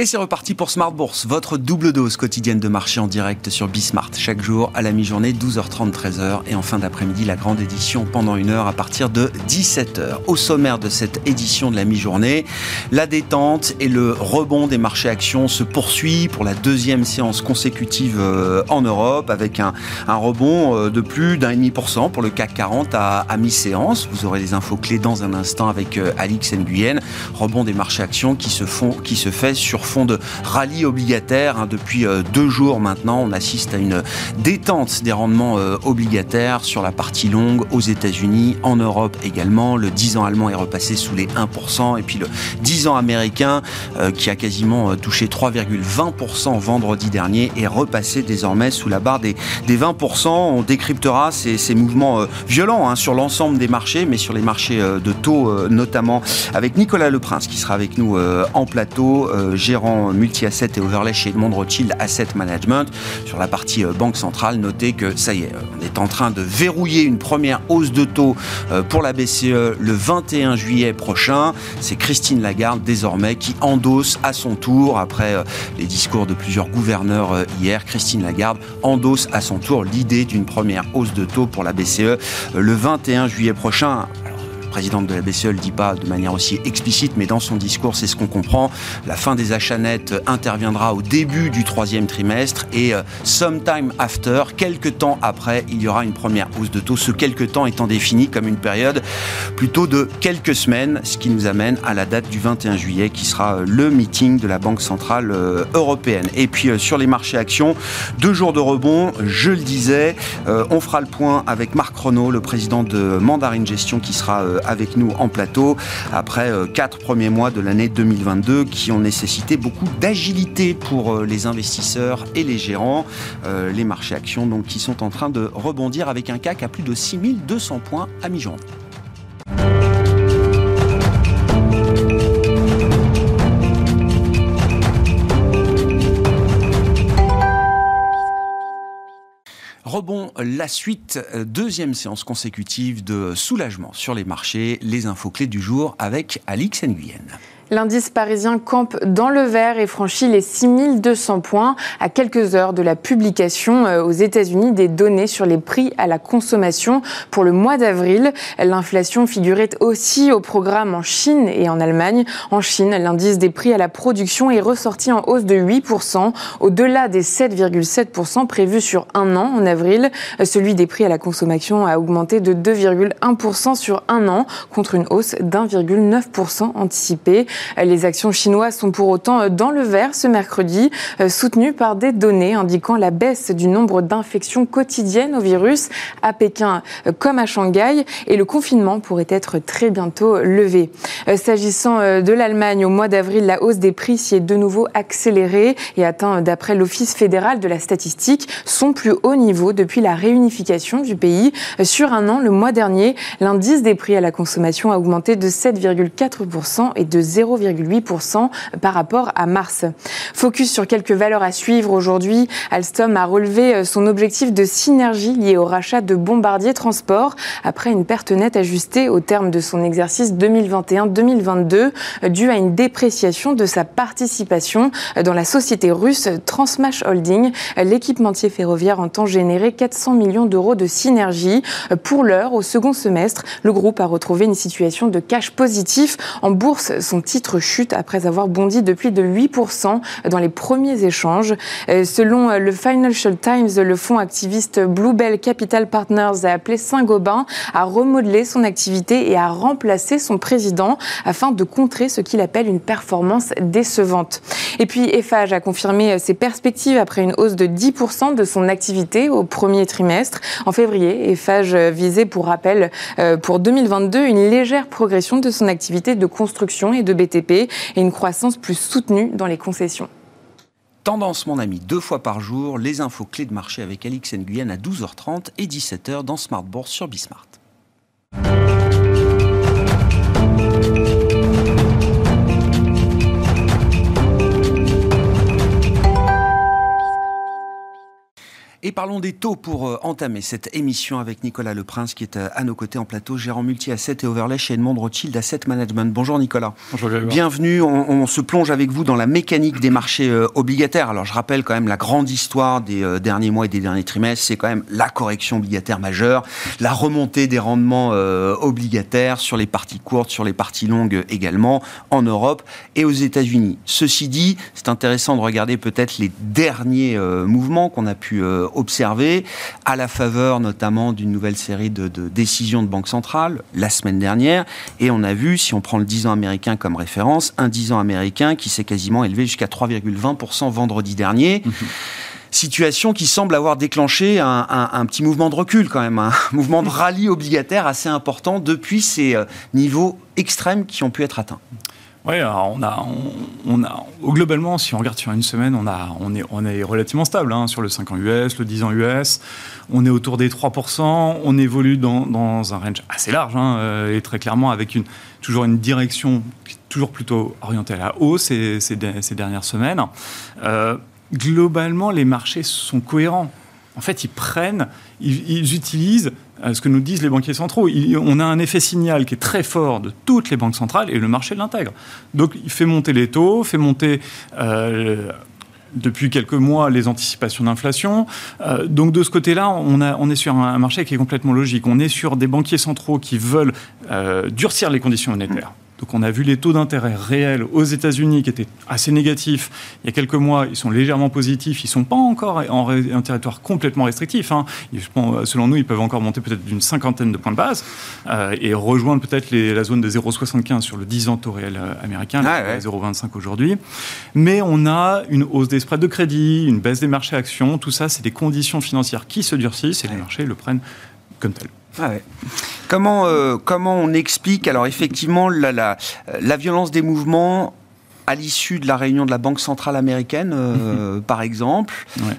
Et c'est reparti pour Smart Bourse, votre double dose quotidienne de marché en direct sur Bismart. Chaque jour à la mi-journée, 12h30, 13h. Et en fin d'après-midi, la grande édition pendant une heure à partir de 17h. Au sommaire de cette édition de la mi-journée, la détente et le rebond des marchés actions se poursuit pour la deuxième séance consécutive euh, en Europe avec un, rebond euh, de plus d'un demi pour cent pour le CAC 40 à, mi-séance. Vous aurez les infos clés dans un instant avec euh, Alix Nguyen. Rebond des marchés actions qui se font, qui se fait sur fond de rallye obligataire. Hein, depuis euh, deux jours maintenant, on assiste à une détente des rendements euh, obligataires sur la partie longue aux États-Unis, en Europe également. Le 10 ans allemand est repassé sous les 1%, et puis le 10 ans américain, euh, qui a quasiment touché 3,20% vendredi dernier, est repassé désormais sous la barre des, des 20%. On décryptera ces, ces mouvements violents hein, sur l'ensemble des marchés, mais sur les marchés de taux notamment, avec Nicolas Leprince qui sera avec nous en plateau, gérant multi-asset et overlay chez Edmond Rothschild Asset Management. Sur la partie euh, banque centrale, notez que ça y est, euh, on est en train de verrouiller une première hausse de taux euh, pour la BCE le 21 juillet prochain. C'est Christine Lagarde désormais qui endosse à son tour, après les discours de plusieurs gouverneurs hier, Christine Lagarde endosse à son tour l'idée d'une première hausse de taux pour la BCE le 21 juillet prochain présidente de la BCE ne le dit pas de manière aussi explicite, mais dans son discours, c'est ce qu'on comprend. La fin des achats nets interviendra au début du troisième trimestre et euh, sometime after, quelques temps après, il y aura une première hausse de taux. Ce quelques temps étant défini comme une période plutôt de quelques semaines, ce qui nous amène à la date du 21 juillet qui sera euh, le meeting de la Banque Centrale euh, Européenne. Et puis sur les marchés actions, deux jours de rebond, je le disais, on fera le point avec Marc Renault, le président de Mandarin Gestion qui sera avec nous en plateau après euh, quatre premiers mois de l'année 2022 qui ont nécessité beaucoup d'agilité pour euh, les investisseurs et les gérants. Euh, les marchés actions donc qui sont en train de rebondir avec un CAC à plus de 6200 points à mi-journée. Rebond, la suite, euh, deuxième séance consécutive de soulagement sur les marchés, les infos clés du jour avec Alix Nguyen. L'indice parisien campe dans le vert et franchit les 6200 points à quelques heures de la publication euh, aux États-Unis des données sur les prix à la consommation pour le mois d'avril. L'inflation figurait aussi au programme en Chine et en Allemagne. En Chine, l'indice des prix à la production est ressorti en hausse de 8%, au-delà des 7,7% prévus sur un an en avril. Celui des prix à la consommation a augmenté de 2,1% sur un an, contre une hausse d'1,9% anticipée. Les actions chinoises sont pour autant dans le vert ce mercredi, euh, soutenues par des données indiquant la baisse du nombre d'infections quotidiennes au virus à Pékin euh, comme à Shanghai et le confinement pourrait être très bientôt levé. Euh, s'agissant de l'Allemagne, au mois d'avril, la hausse des prix s'y est de nouveau accélérée et atteint, d'après l'Office fédéral de la statistique, son plus haut niveau depuis la réunification du pays. Sur un an, le mois dernier, l'indice des prix à la consommation a augmenté de 7,4% et de 0 0,8% par rapport à mars. Focus sur quelques valeurs à suivre aujourd'hui. Alstom a relevé euh, son objectif de synergie lié au rachat de Bombardier Transport après une perte nette ajustée au terme de son exercice 2021-2022 euh, due à une dépréciation de sa participation euh, dans la société russe Transmash Holding. L'équipementier ferroviaire entend générer 400 millions d'euros de synergie. Pour l'heure, au second semestre, le groupe a retrouvé une situation de cash positif. En bourse, son titre chute après avoir bondi de plus de 8% dans les premiers échanges. Euh, selon euh, le Financial Times, le fonds activiste Bluebell Capital Partners a appelé Saint-Gobain à remodeler son activité et à remplacer son président afin de contrer ce qu'il appelle une performance décevante. Et puis Eiffage a confirmé euh, ses perspectives après une hausse de 10% de son activité au premier trimestre. En février, Eiffage visait pour rappel pour 2022 une légère progression de son activité de construction et de Et une croissance plus soutenue dans les concessions. Tendance, mon ami, deux fois par jour, les infos clés de marché avec Alix Nguyen à 12h30 et 17h dans Smart Bourse sur Bismart. Et parlons des taux pour euh, entamer cette émission avec Nicolas Leprince qui est euh, à nos côtés en plateau, gérant multi-asset et overlay chez Edmond Rothschild Asset Management. Bonjour Nicolas. Bonjour Bienvenue, on, se plonge avec vous dans la mécanique des marchés euh, obligataires. Alors je rappelle quand même la grande histoire des derniers mois et des derniers trimestres, c'est quand même la correction obligataire majeure, la remontée des rendements obligataires sur les parties courtes, sur les parties longues également, en Europe et aux États-Unis. Ceci dit, c'est intéressant de regarder peut-être les derniers mouvements qu'on a pu observé à la faveur notamment d'une nouvelle série de, décisions de banque centrale la semaine dernière. Et on a vu, si on prend le 10 ans américain comme référence, un 10 ans américain qui s'est quasiment élevé jusqu'à 3,20% vendredi dernier. Mhm. situation qui semble avoir déclenché un, petit mouvement de recul quand même, un mouvement de rallye obligataire assez important depuis ces euh, niveaux extrêmes qui ont pu être atteints. Oui, on a, on, a, globalement, si on regarde sur une semaine, on, a, on, est, on est relativement stable hein, sur le 5 ans US, le 10 ans US. On est autour des 3%. On évolue dans, un range assez large hein, euh, et très clairement avec une, toujours une direction toujours plutôt orientée à la hausse ces, ces, dernières semaines. Euh, globalement, les marchés sont cohérents. En fait, ils prennent, ils utilisent ce que nous disent les banquiers centraux. on a un effet signal qui est très fort de toutes les banques centrales et le marché l'intègre. Donc il fait monter les taux, fait monter euh, depuis quelques mois les anticipations d'inflation. Euh, donc de ce côté-là, on, on, est sur un, marché qui est complètement logique. On est sur des banquiers centraux qui veulent euh, durcir les conditions monétaires. Donc on a vu les taux d'intérêt réels aux États-Unis qui étaient assez négatifs il y a quelques mois. Ils sont légèrement positifs. Ils ne sont pas encore en un territoire complètement restrictif. Hein. selon nous, ils peuvent encore monter peut-être d'une cinquantaine de points de base euh, et rejoindre peut-être la zone de 0,75 sur le 10 ans taux réel euh, américain, ah, 0,25 aujourd'hui. Mais on a une hausse des spreads de crédit, une baisse des marchés actions. Tout ça, c'est des conditions financières qui se durcissent et les marchés le prennent comme tel. Ah comment, euh, comment on explique alors effectivement la, la, la violence des mouvements à l'issue de la réunion de la Banque centrale américaine, euh, mhm. par exemple.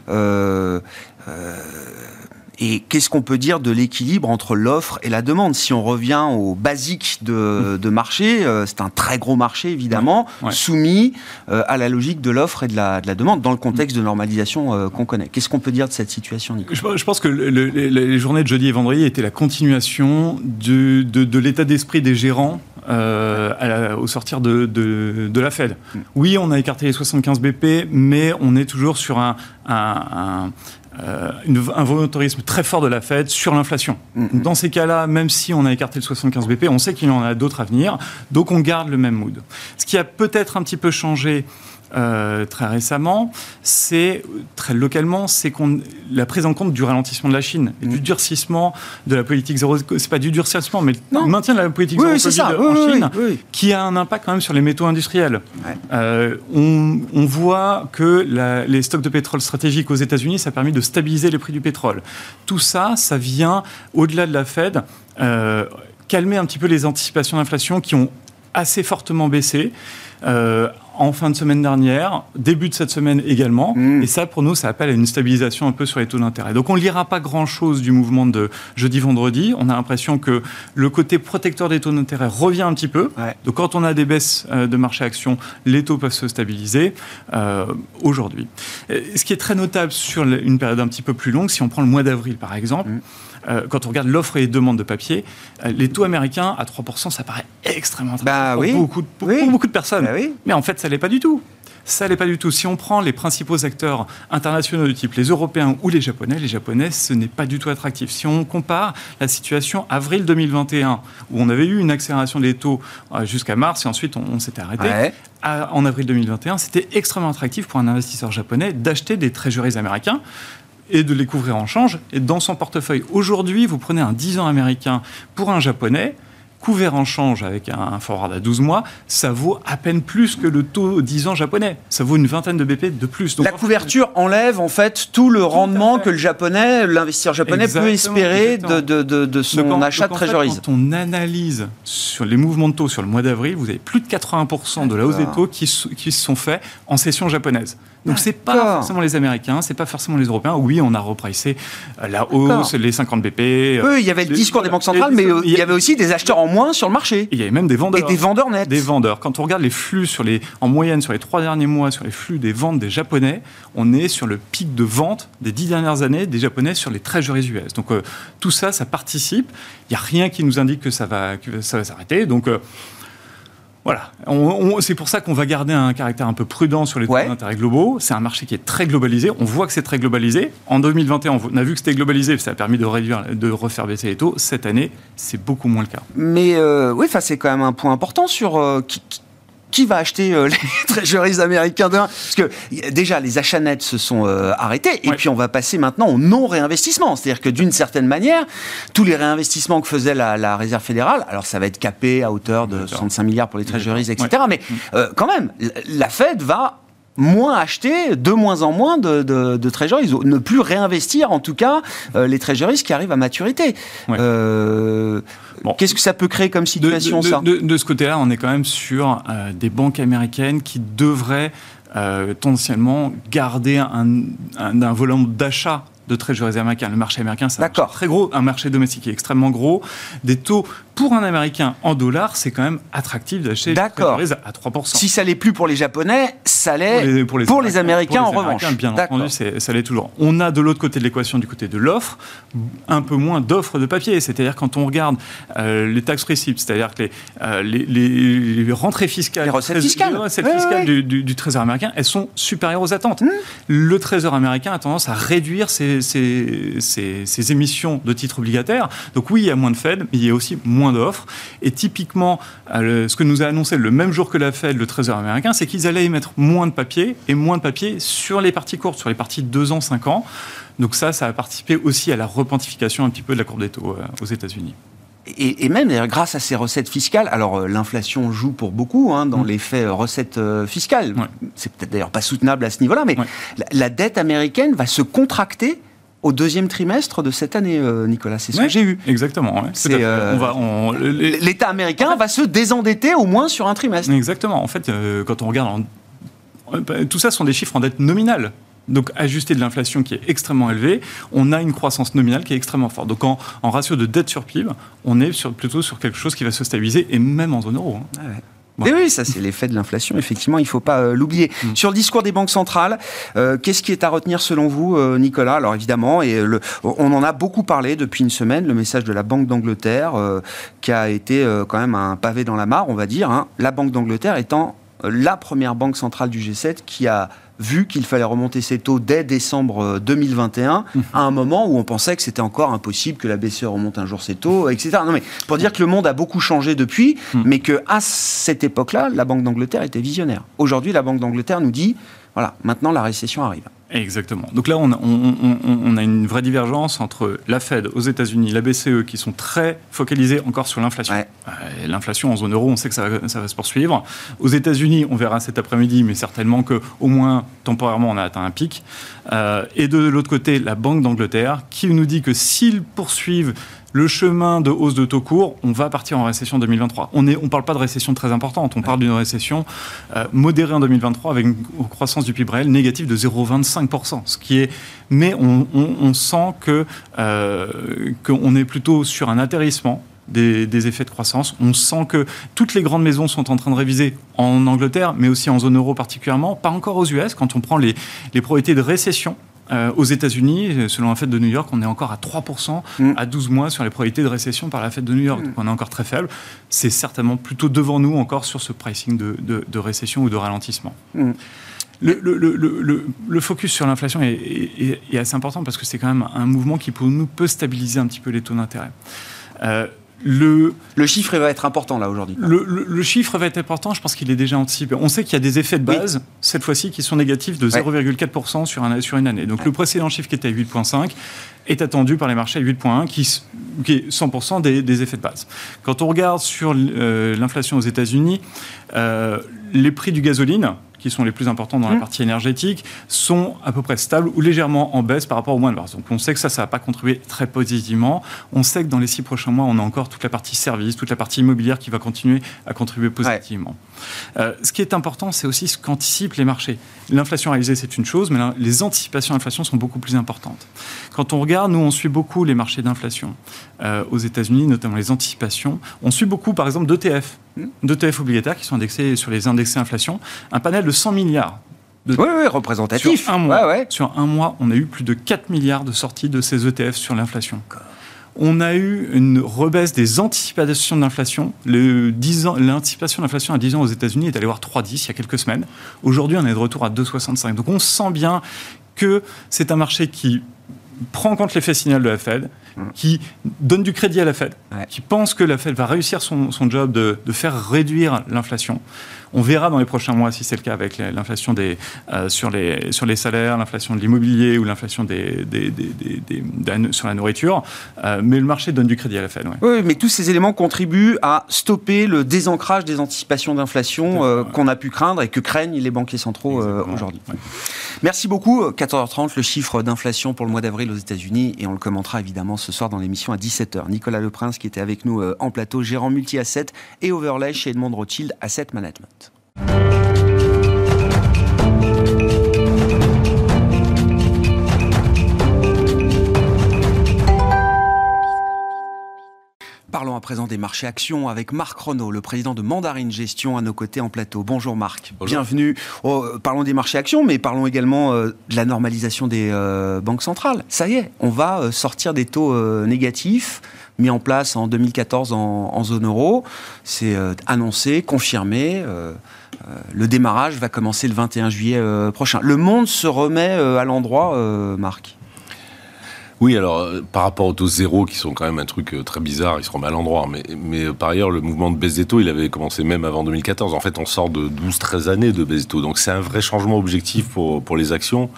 Euh, et qu'est-ce qu'on peut dire de l'équilibre entre l'offre et la demande? Si on revient au basique de, de marché, euh, c'est un très gros marché évidemment, soumis euh, à la logique de l'offre et de la, de la, demande dans le contexte de normalisation euh, qu'on connaît. Qu'est-ce qu'on peut dire de cette situation, Nicolas? Je, pense que les journées de jeudi et vendredi étaient la continuation de, de, l'état d'esprit des gérants au sortir de, de, la Fed. Mm. Oui, on a écarté les 75 BP, mais on est toujours sur un, un, euh, un volontarisme très fort de la Fed sur l'inflation. Mm-hmm. Dans ces cas-là, même si on a écarté le 75 BP, on sait qu'il y en a d'autres à venir, donc on garde le même mood. Ce qui a peut-être un petit peu changé euh, très récemment, c'est très localement, c'est la prise en compte du ralentissement de la Chine et du mm. durcissement de la politique zéro. C'est pas du durcissement, mais le maintien de la politique zéro en Chine, qui a un impact quand même sur les métaux industriels. Euh, on, on, voit que la, les stocks de pétrole stratégiques aux États-Unis, ça a permis de stabiliser les prix du pétrole. Tout ça, ça vient au-delà de la Fed. Euh, calmer un petit peu les anticipations d'inflation qui ont assez fortement baissé. Euh, en fin de semaine dernière, début de cette semaine également. Mm. Et ça, pour nous, ça appelle à une stabilisation un peu sur les taux d'intérêt. Donc on ne lira pas grand-chose du mouvement de jeudi-vendredi. On a l'impression que le côté protecteur des taux d'intérêt revient un petit peu. Donc quand on a des baisses euh, de marché action, les taux peuvent se stabiliser euh, aujourd'hui. Ce qui est très notable sur une période un petit peu plus longue, si on prend le mois d'avril par exemple, mm. Euh, quand on regarde l'offre et les demandes de papier, euh, les taux américains à 3%, ça paraît extrêmement bah, pour, oui. beaucoup, pour, beaucoup de personnes. Bah Mais en fait, ça l'est pas du tout. Ça l'est pas du tout. Si on prend les principaux acteurs internationaux du type les Européens ou les Japonais, les Japonais, ce n'est pas du tout attractif. Si on compare la situation avril 2021, où on avait eu une accélération des taux euh, jusqu'à mars et ensuite on, s'était arrêté, en avril 2021, c'était extrêmement attractif pour un investisseur japonais d'acheter des treasuries américains et de les couvrir en change et dans son portefeuille. Aujourd'hui, vous prenez un 10 ans américain pour un japonais, couvert en change avec un forward à 12 mois, ça vaut à peine plus que le taux 10 ans japonais. Ça vaut une vingtaine de BP de plus. Donc, la couverture enlève en fait tout le rendement que le japonais, l'investisseur japonais peut espérer de, de, de, son achat de trésorerie. Quand on analyse sur les mouvements de taux sur le mois d'avril, vous avez plus de 80% de la hausse des taux qui, qui se sont faits en session japonaise. Donc c'est pas forcément les Américains, c'est pas forcément les Européens. Oui, on a repricé euh, la hausse, les 50 BP. Oui, il y avait le discours des banques centrales, mais il y avait aussi des acheteurs en moins sur le marché. il y avait même des vendeurs. Et des vendeurs nets. Des vendeurs. Quand on regarde les flux sur les, en moyenne sur les trois derniers mois, sur les flux des ventes des Japonais, on est sur le pic de vente des dix dernières années des Japonais sur les treasuries US. Donc tout ça, ça participe. Il n'y a rien qui nous indique que ça va, que ça va s'arrêter. Donc voilà, c'est pour ça qu'on va garder un caractère un peu prudent sur les taux d'intérêt globaux. C'est un marché qui est très globalisé. On voit que c'est très globalisé. En 2021, on a vu que c'était globalisé, ça a permis de réduire, de refaire baisser les taux. Cette année, c'est beaucoup moins le cas. Mais euh, oui, c'est quand même un point important sur euh, qui, qui va acheter euh, les treasuries américains demain? Parce que déjà, les achats nets se sont euh, arrêtés. Et puis, on va passer maintenant au non-réinvestissement. C'est-à-dire que d'une certaine manière, tous les réinvestissements que faisait la, Réserve fédérale, alors ça va être capé à hauteur de 65 milliards pour les treasuries, etc. Mais euh, quand même, la Fed va moins acheter, de moins en moins de, de, de treasuries, ne plus réinvestir en tout cas les treasuries qui arrivent à maturité. Qu'est-ce que ça peut créer comme situation, de, ça de, ce côté-là, on est quand même sur euh, des banques américaines qui devraient euh, potentiellement garder un, un, un volume d'achat de treasuries américains. Le marché américain, c'est très gros, un marché domestique qui est extrêmement gros. Des taux pour un Américain en dollars, c'est quand même attractif d'acheter des treasuries à 3%. Si ça l'est plus pour les Japonais, ça l'est pour les, Américains, en revanche. Bien entendu, ça l'est toujours. On a de l'autre côté de l'équation, du côté de l'offre, un peu moins d'offres de papier. C'est-à-dire quand on regarde euh, les tax receipts, c'est-à-dire que les, euh, les, rentrées fiscales, les recettes fiscales, Du, Trésor américain, elles sont supérieures aux attentes. Mmh. Le Trésor américain a tendance à réduire ses ces, émissions de titres obligataires. Donc oui, il y a moins de Fed, mais il y a aussi moins d'offres. Et typiquement, euh, ce que nous a annoncé le même jour que la Fed, le Trésor américain, c'est qu'ils allaient émettre moins de papier et moins de papier sur les parties courtes, sur les parties de 2 ans, 5 ans. Donc ça, ça a participé aussi à la repentification un petit peu de la courbe des taux euh, aux États-Unis. Et, même grâce à ces recettes fiscales, alors euh, l'inflation joue pour beaucoup hein, dans mm. l'effet recettes fiscales. C'est peut-être d'ailleurs pas soutenable à ce niveau-là, mais la, dette américaine va se contracter au deuxième trimestre de cette année, euh, Nicolas. C'est ce que j'ai eu. Exactement. Euh, L'État américain va se désendetter au moins sur un trimestre. Exactement. En fait, euh, quand on regarde, tout ça sont des chiffres en dette nominale. Donc ajusté de l'inflation qui est extrêmement élevée, on a une croissance nominale qui est extrêmement forte. Donc en, ratio de dette sur PIB, on est sur, plutôt sur quelque chose qui va se stabiliser, et même en zone euro. Hein. Ah oui, ça c'est l'effet de l'inflation, effectivement, il ne faut pas euh, l'oublier. Mm. Sur le discours des banques centrales, euh, qu'est-ce qui est à retenir selon vous, euh, Nicolas? Alors évidemment, et le, on en a beaucoup parlé depuis une semaine, le message de la Banque d'Angleterre, qui a été quand même un pavé dans la mare, on va dire. Hein. La Banque d'Angleterre étant la première banque centrale du G7 qui a vu qu'il fallait remonter ses taux dès décembre 2021, euh, mhm. à un moment où on pensait que c'était encore impossible que la BCE remonte un jour ses taux, etc. Non mais pour dire que le monde a beaucoup changé depuis, mhm. mais que à cette époque-là, la Banque d'Angleterre était visionnaire. Aujourd'hui, la Banque d'Angleterre nous dit, voilà, maintenant la récession arrive. Exactement. Donc là, on a, une vraie divergence entre la Fed aux États-Unis, la BCE, qui sont très focalisés encore sur l'inflation. Euh, l'inflation en zone euro, on sait que ça va, ça va se poursuivre. Aux États-Unis, on verra cet après-midi, mais certainement qu'au moins temporairement, on a atteint un pic. Euh, et de l'autre côté, la Banque d'Angleterre, qui nous dit que s'ils poursuivent le chemin de hausse de taux court, on va partir en récession 2023. On ne parle pas de récession très importante, on parle d'une récession euh, modérée en 2023 avec une croissance du PIB réel négative de 0,25%. Ce qui est, mais on, sent que euh, qu'on est plutôt sur un atterrissement des, effets de croissance. On sent que toutes les grandes maisons sont en train de réviser en Angleterre, mais aussi en zone euro particulièrement, pas encore aux US. Quand on prend les, les probabilités de récession, euh, aux États-Unis, selon la fête de New York, on est encore à 3% mm. à 12 mois sur les probabilités de récession par la fête de New York. Mm. Donc on est encore très faible. C'est certainement plutôt devant nous encore sur ce pricing de, récession ou de ralentissement. Mm. Le, focus sur l'inflation est, assez important parce que c'est quand même un mouvement qui pour nous peut stabiliser un petit peu les taux d'intérêt. Euh, le, le, chiffre va être important là aujourd'hui. Le, chiffre va être important, je pense qu'il est déjà anticipé. On sait qu'il y a des effets de base, cette fois-ci, qui sont négatifs de 0,4% sur, un, sur une année. Donc le précédent chiffre qui était à 8,5 est attendu par les marchés à 8,1, qui, qui, est 100% des, effets de base. Quand on regarde sur euh, l'inflation aux États-Unis, euh, les prix du gasoline, qui sont les plus importants dans la mmh. partie énergétique, sont à peu près stables ou légèrement en baisse par rapport au mois de mars. Donc on sait que ça, ça va pas contribuer très positivement. On sait que dans les six prochains mois, on a encore toute la partie service, toute la partie immobilière qui va continuer à contribuer positivement. Euh, ce qui est important, c'est aussi ce qu'anticipent les marchés. L'inflation réalisée, c'est une chose, mais les anticipations d'inflation sont beaucoup plus importantes. Quand on regarde, nous, on suit beaucoup les marchés d'inflation euh, aux États-Unis, notamment les anticipations. On suit beaucoup, par exemple, d'ETF, d'ETF obligataires qui sont indexés sur les indexés inflation. Un panel de 100 milliards de... Oui, oui, représentatif. Sur un, mois, sur un mois, on a eu plus de 4 milliards de sorties de ces ETF sur l'inflation. On a eu une rebaisse des anticipations d'inflation. L'anticipation d'inflation à 10 ans aux États-Unis est allée voir 3,10 il y a quelques semaines. Aujourd'hui, on est de retour à 2,65. Donc on sent bien que c'est un marché qui prend en compte l'effet signal de la Fed, mm. qui donne du crédit à la Fed, qui pense que la Fed va réussir son, job de, faire réduire l'inflation. On verra dans les prochains mois si c'est le cas avec l'inflation des, euh, sur, les, sur les salaires, l'inflation de l'immobilier ou l'inflation des, des, sur la nourriture. Euh, mais le marché donne du crédit à la Fed. Oui, mais tous ces éléments contribuent à stopper le désancrage des anticipations d'inflation euh, qu'on a pu craindre et que craignent les banquiers centraux aujourd'hui. Merci beaucoup. 14h30, le chiffre d'inflation pour le mois d'avril aux États-Unis et on le commentera évidemment ce soir dans l'émission à 17h. Nicolas Leprince qui était avec nous en plateau, gérant multi-asset et overlay chez Edmond Rothschild Asset Management. À présent des marchés actions avec Marc Renault, le président de Mandarine Gestion, à nos côtés en plateau. Bonjour Marc, bienvenue. Oh, parlons des marchés actions, mais parlons également euh, de la normalisation des euh, banques centrales. Ça y est, on va euh, sortir des taux négatifs mis en place en 2014 en zone euro. C'est annoncé, confirmé. Le démarrage va commencer le 21 juillet prochain. Le monde se remet à l'endroit, Marc oui, alors par rapport aux taux zéro, qui sont quand même un truc très bizarre, ils se remettent à l'endroit. Mais, mais par ailleurs, le mouvement de baisse des taux, il avait commencé même avant 2014. En fait, on sort de 12-13 années de baisse des taux. Donc c'est un vrai changement objectif pour, pour les actions.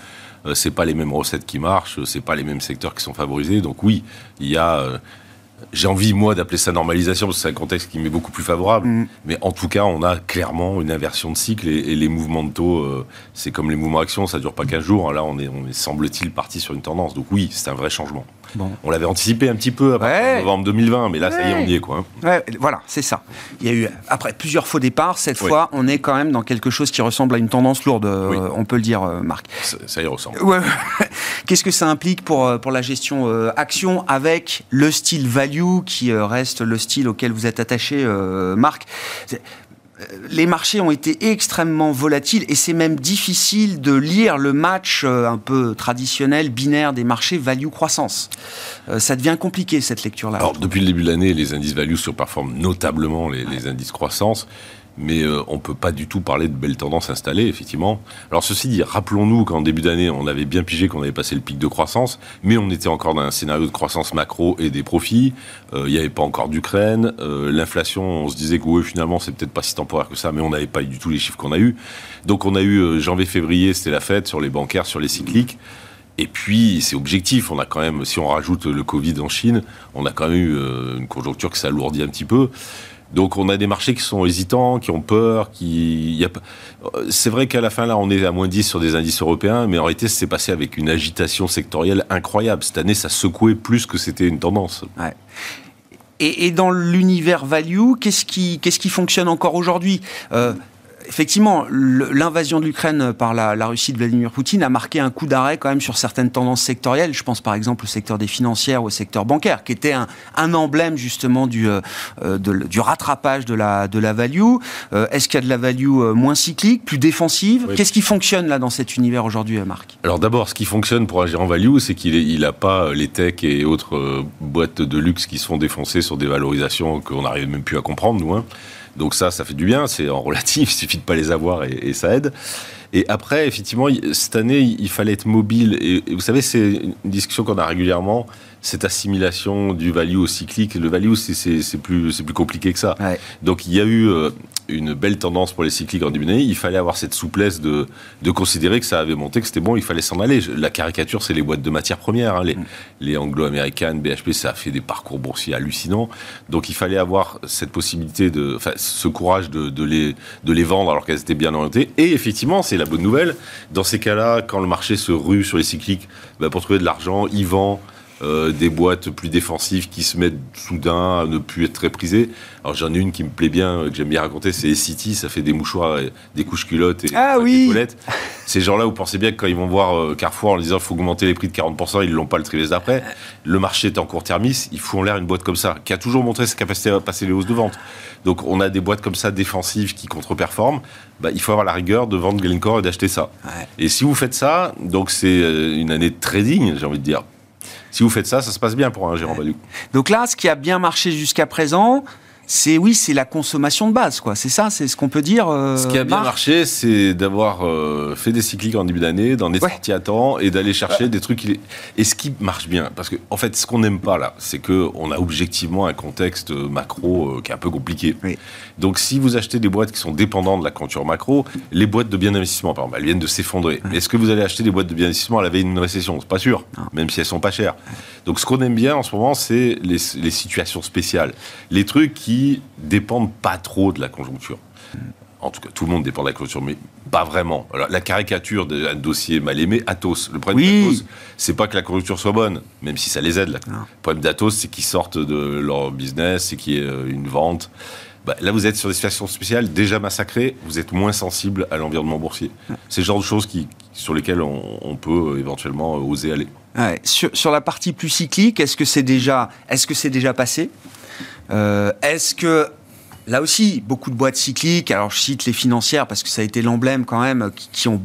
c'est pas les mêmes recettes qui marchent, c'est pas les mêmes secteurs qui sont favorisés. Donc oui, il y a j'ai envie, moi, d'appeler ça normalisation, parce que c'est un contexte qui m'est beaucoup plus favorable. Mm. Mais en tout cas, on a clairement une inversion de cycle et, les mouvements de taux, euh, c'est comme les mouvements actions, ça dure pas 15 jours. Là, on est, on est semble-t-il, parti sur une tendance. Donc oui, c'est un vrai changement. On l'avait anticipé un petit peu après novembre 2020, mais là, ça y est, on y est. Quoi. Hein. voilà, c'est ça. Il y a eu, après plusieurs faux départs, cette fois, on est quand même dans quelque chose qui ressemble à une tendance lourde, euh, on peut le dire, euh, Marc. Ça, y ressemble. Qu'est-ce que ça implique pour, euh, pour la gestion action avec le style value qui reste le style auquel vous êtes attaché, Marc? Les marchés ont été extrêmement volatiles et c'est même difficile de lire le match euh, un peu traditionnel, binaire des marchés value-croissance. Euh, ça devient compliqué cette lecture-là. Alors depuis le début de l'année, les indices value surperforment notablement les, les indices croissance mais euh, on ne peut pas du tout parler de belles tendances installées, effectivement. Alors ceci dit, rappelons-nous qu'en début d'année, on avait bien pigé qu'on avait passé le pic de croissance, mais on était encore dans un scénario de croissance macro et des profits. Euh, il n'y avait pas encore d'Ukraine. Euh, l'inflation, on se disait que oui, finalement, c'est peut-être pas si temporaire que ça, mais on n'avait pas eu du tout les chiffres qu'on a eu. Donc on a eu janvier-février, c'était la fête sur les bancaires, sur les cycliques. Et puis, c'est objectif. On a quand même, si on rajoute le Covid en Chine, on a quand même eu une conjoncture qui s'alourdit un petit peu. Donc on a des marchés qui sont hésitants, qui ont peur, qui... C'est vrai qu'à la fin, là, on est à moins 10 sur des indices européens, mais en réalité, c'est passé avec une agitation sectorielle incroyable. Cette année, ça secouait plus que c'était une tendance. Et, dans l'univers value, qu'est-ce qui, qu'est-ce qui fonctionne encore aujourd'hui? Euh, effectivement, l'invasion de l'Ukraine par la, Russie de Vladimir Poutine a marqué un coup d'arrêt quand même sur certaines tendances sectorielles. Je pense par exemple au secteur des financières ou au secteur bancaire, qui était un, emblème justement du, euh, du rattrapage de la, de la value. Euh, est-ce qu'il y a de la value euh, moins cyclique, plus défensive? Qu'est-ce qui fonctionne là dans cet univers aujourd'hui, Marc? Alors d'abord, ce qui fonctionne pour un gérant value, c'est qu'il n'a pas les techs et autres boîtes de luxe qui se font défoncer sur des valorisations qu'on n'arrive même plus à comprendre, nous. Hein. Donc ça, ça fait du bien, c'est en relatif, il suffit de pas les avoir et, ça aide. Et après, effectivement, cette année, il fallait être mobile. Et, vous savez, c'est une discussion qu'on a régulièrement, cette assimilation du value au cyclique. Le value, c'est plus, plus compliqué que ça. Donc il y a eu, euh, une belle tendance pour les cycliques en début d'année, il fallait avoir cette souplesse de, de considérer que ça avait monté, que c'était bon, il fallait s'en aller. La caricature, c'est les boîtes de matières premières. Hein. Les, mm. les anglo-américaines, BHP, ça a fait des parcours boursiers hallucinants. Donc il fallait avoir cette possibilité, de, enfin, ce courage de, de, les, de les vendre alors qu'elles étaient bien orientées. Et effectivement, c'est la bonne nouvelle. Dans ces cas-là, quand le marché se rue sur les cycliques, bah, pour trouver de l'argent, ils vendent euh, des boîtes plus défensives qui se mettent soudain à ne plus être très prisées. Alors j'en ai une qui me plaît bien, euh, que j'aime bien raconter, c'est City, ça fait des mouchoirs, des couches culottes et ah, oui. des Ces gens-là, vous pensez bien que quand ils vont voir euh, Carrefour en disant qu'il faut augmenter les prix de 40%, ils ne l'ont pas le trimestre d'après. Le marché est en court-termiste, il faut en l'air une boîte comme ça, qui a toujours montré sa capacité à passer les hausses de vente. Donc on a des boîtes comme ça défensives qui contre-performent. Bah, il faut avoir la rigueur de vendre Glencore et d'acheter ça. Et si vous faites ça, donc c'est une année de trading, j'ai envie de dire si vous faites ça, ça se passe bien pour un gérant value. Donc là, ce qui a bien marché jusqu'à présent, c'est oui, c'est la consommation de base, quoi. C'est ça, c'est ce qu'on peut dire. Euh, ce qui a bien marché, c'est d'avoir euh, fait des cycliques en début d'année, d'en être sorti à temps et d'aller chercher des trucs. Et ce qui marche bien, parce que en fait, ce qu'on n'aime pas là, c'est que on a objectivement un contexte macro euh, qui est un peu compliqué. Donc, si vous achetez des boîtes qui sont dépendantes de la conjoncture macro, les boîtes de bien investissement, par exemple, elles viennent de s'effondrer. Est-ce que vous allez acheter des boîtes de bien investissement à la veille d'une récession? C'est pas sûr, même si elles sont pas chères. Donc, ce qu'on aime bien en ce moment, c'est les, les situations spéciales, les trucs qui dépendent pas trop de la conjoncture. En tout cas, tout le monde dépend de la conjoncture, mais pas vraiment. la caricature d'un dossier mal aimé, Atos. Le problème d'Atos, c'est pas que la conjoncture soit bonne, même si ça les aide. Le problème d'Atos, c'est qu'ils sortent de leur business, c'est qu'il y ait euh, une vente. Bah, là, vous êtes sur des situations spéciales déjà massacrées, vous êtes moins sensible à l'environnement boursier. C'est le genre de choses qui, sur lesquelles on, peut euh, éventuellement euh, oser aller. sur, sur, la partie plus cyclique, est-ce que c'est déjà, est-ce que c'est déjà passé? Est-ce que là aussi, beaucoup de boîtes cycliques, alors je cite les financières parce que ça a été l'emblème quand même, qui, ont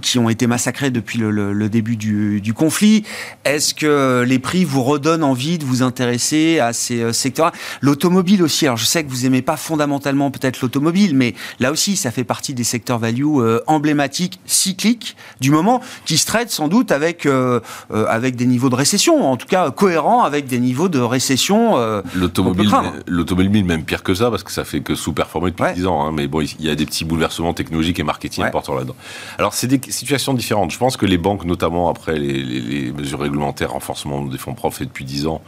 qui ont été massacrés depuis le, début du, conflit. Est-ce que les prix vous redonnent envie de vous intéresser à ces euh, secteurs L'automobile aussi. Alors je sais que vous aimez pas fondamentalement peut-être l'automobile, mais là aussi ça fait partie des secteurs value euh, emblématiques, cycliques du moment, qui se traitent sans doute avec euh, avec des niveaux de récession, en tout cas cohérents avec des niveaux de récession. l'automobile, l'automobile même pire que ça parce que ça fait que sous-performer depuis 10 ans. Hein, mais bon, il y a des petits bouleversements technologiques et marketing importants là-dedans. Alors c'est des situations différentes. Je pense que les banques, notamment après les, mesures réglementaires, renforcement des fonds propres fait depuis 10 ans,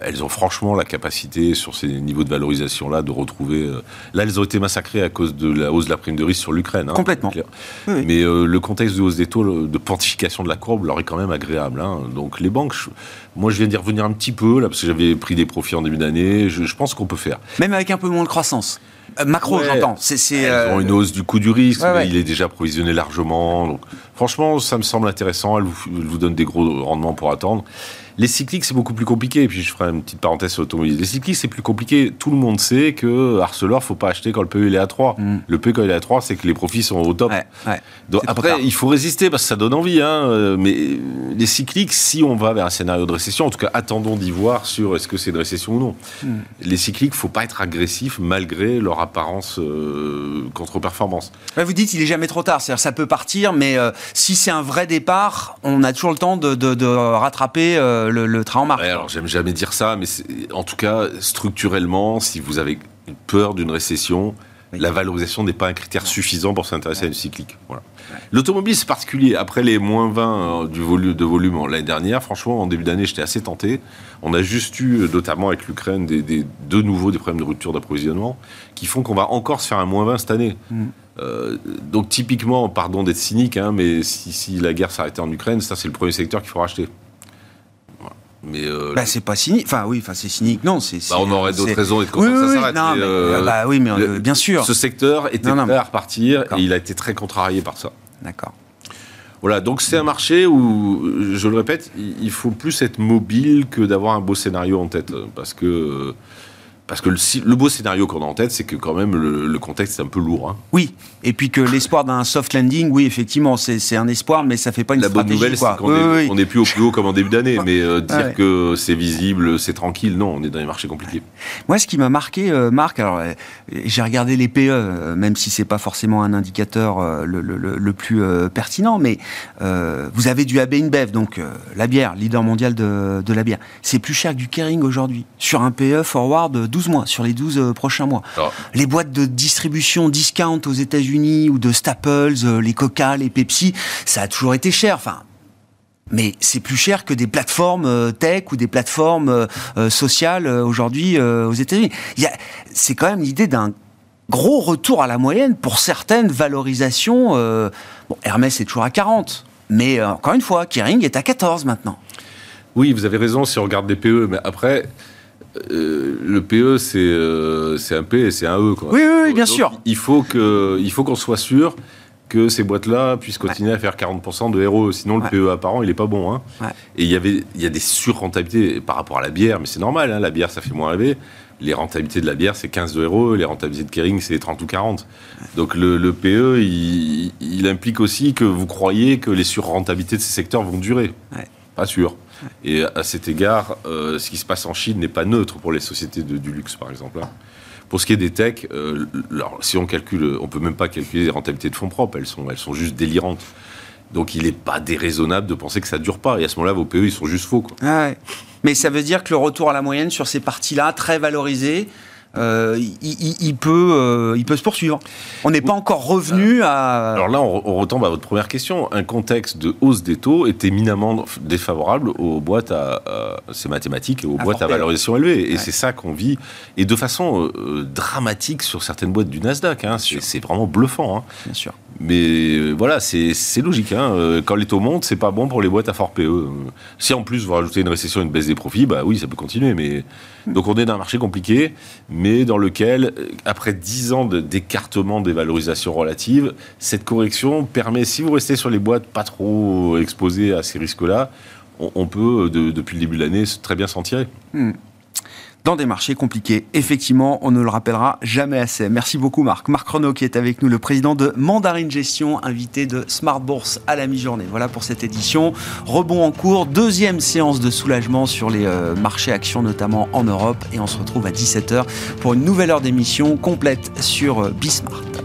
elles ont franchement la capacité, sur ces niveaux de valorisation-là, de retrouver. Euh, là, elles ont été massacrées à cause de la hausse de la prime de risque sur l'Ukraine. Hein, Complètement. Mais euh, le contexte de hausse des taux, de pontification de la courbe, leur est quand même agréable. Hein. Donc, les banques, moi, je viens d'y revenir un petit peu, là, parce que j'avais pris des profits en début d'année. Je, pense qu'on peut faire. Même avec un peu moins de croissance. Euh, macro, j'entends. C'est, Elles ont une hausse du coût du risque, mais il est déjà provisionné largement. Donc, franchement, ça me semble intéressant. Elle vous, elle vous donne des gros rendements pour attendre. Les cycliques, c'est beaucoup plus compliqué. Et puis, je ferai une petite parenthèse sur l'automobile. Les cycliques, c'est plus compliqué. Tout le monde sait que Arcelor, faut pas acheter quand le PE est à 3. Mm. Le PE, quand il est à 3, c'est que les profits sont au top. Donc, après, il faut résister parce que ça donne envie. Hein. Mais les cycliques, si on va vers un scénario de récession, en tout cas, attendons d'y voir sur est-ce que c'est une récession ou non. Mm. Les cycliques, faut pas être agressif malgré leur apparence euh, contre-performance. vous dites, il est jamais trop tard. C'est-à-dire, ça peut partir, mais euh, si c'est un vrai départ, on a toujours le temps de, rattraper. Euh, le, train en marche. alors j'aime jamais dire ça, mais en tout cas, structurellement, si vous avez peur d'une récession, la valorisation n'est pas un critère suffisant pour s'intéresser à une cyclique. L'automobile, c'est particulier. Après les moins 20 euh, du volume, de volume l'année dernière, franchement, en début d'année, j'étais assez tenté. On a juste eu, euh, notamment avec l'Ukraine, des, des, de nouveau des problèmes de rupture d'approvisionnement qui font qu'on va encore se faire un moins 20 cette année. Mm. Euh, donc typiquement, pardon d'être cynique, hein, mais si, si, la guerre s'arrêtait en Ukraine, ça c'est le premier secteur qu'il faut racheter. Mais euh, bah, c'est pas cynique. Enfin, oui, enfin, c'est cynique. Non, c'est. Bah, on aurait d'autres raisons d'être content oui, ça s'arrête. mais, euh, bah, oui, mais euh, bien sûr. Ce secteur était prêt à repartir et il a été très contrarié par ça. D'accord. Voilà, donc c'est un marché où, je le répète, il faut plus être mobile que d'avoir un beau scénario en tête. Parce que parce que le, beau scénario qu'on a en tête, c'est que quand même le, contexte est un peu lourd. Hein. Oui, et puis que l'espoir d'un soft landing, oui, effectivement, c'est un espoir, mais ça fait pas une La bonne nouvelle, c'est qu'on n'est plus au plus haut comme en début d'année, mais euh, dire que c'est visible, c'est tranquille, non, on est dans les marchés compliqués. Moi, ce qui m'a marqué, euh, Marc, alors euh, j'ai regardé les PE, même si c'est pas forcément un indicateur le, le, plus pertinent, mais vous avez du AB InBev, donc la bière, leader mondial de, de la bière. C'est plus cher que du Kering aujourd'hui, sur un PE forward 12 mois, sur les 12 prochains mois. Les boîtes de distribution discount aux États-Unis ou de Staples, les Coca, les Pepsi, ça a toujours été cher. Enfin, mais c'est plus cher que des plateformes tech ou des plateformes sociales aujourd'hui aux États-Unis. C'est quand même l'idée d'un gros retour à la moyenne pour certaines valorisations. bon, Hermès est toujours à 40, mais encore une fois, Kering est à 14 maintenant. Oui, vous avez raison si on regarde des PE, mais après, euh, le PE, euh, c'est un P et c'est un E. Oui, oui, bien sûr. Il faut qu'on soit sûr que ces boîtes-là puissent continuer à faire 40% de ROE. Sinon, le PE apparent, il n'est pas bon. Hein. Et il y, avait, il y a des surrentabilités par rapport à la bière, mais c'est normal, hein, la bière, ça fait moins rêver. Les rentabilités de la bière, c'est 15 de ROE, les rentabilités de Kering, c'est 30 ou 40. Donc le, PE, il, il, implique aussi que vous croyez que les surrentabilités de ces secteurs vont durer. Pas sûr. Et à cet égard, euh, ce qui se passe en Chine n'est pas neutre pour les sociétés du luxe, par exemple. Hein. Pour ce qui est des techs, euh, si on calcule, on peut même pas calculer les rentabilités de fonds propres, elles sont, elles sont juste délirantes. Donc il n'est pas déraisonnable de penser que ça ne dure pas. Et à ce moment-là, vos PE, ils sont juste faux. Ah Mais ça veut dire que le retour à la moyenne sur ces parties-là, très valorisées, euh, il, peut, euh, il peut se poursuivre. On n'est pas encore revenu à... Alors là, on, retombe à votre première question. Un contexte de hausse des taux est éminemment défavorable aux boîtes à... c'est mathématique, et aux boîtes à valorisation élevée. Et c'est ça qu'on vit. Et de façon euh, dramatique sur certaines boîtes du Nasdaq. Hein. C'est vraiment bluffant. Hein. Bien sûr. Mais voilà, c'est logique. Hein. Quand les taux montent, c'est pas bon pour les boîtes à fort PE. Si en plus vous rajoutez une récession et une baisse des profits, bah oui, ça peut continuer. Mais... Donc on est dans un marché compliqué. Mais mais dans lequel, euh, après 10 ans d'écartement des valorisations relatives, cette correction permet, si vous restez sur les boîtes pas trop exposées à ces risques-là, on, peut, depuis le début de l'année, très bien s'en tirer. Hmm dans des marchés compliqués. Effectivement, on ne le rappellera jamais assez. Merci beaucoup Marc. Marc Renault qui est avec nous, le président de Mandarine Gestion, invité de Smart Bourse à la mi-journée. Voilà pour cette édition. Rebond en cours, deuxième séance de soulagement sur les euh, marchés actions, notamment en Europe. Et on se retrouve à 17h pour une nouvelle heure d'émission complète sur euh, Bismart.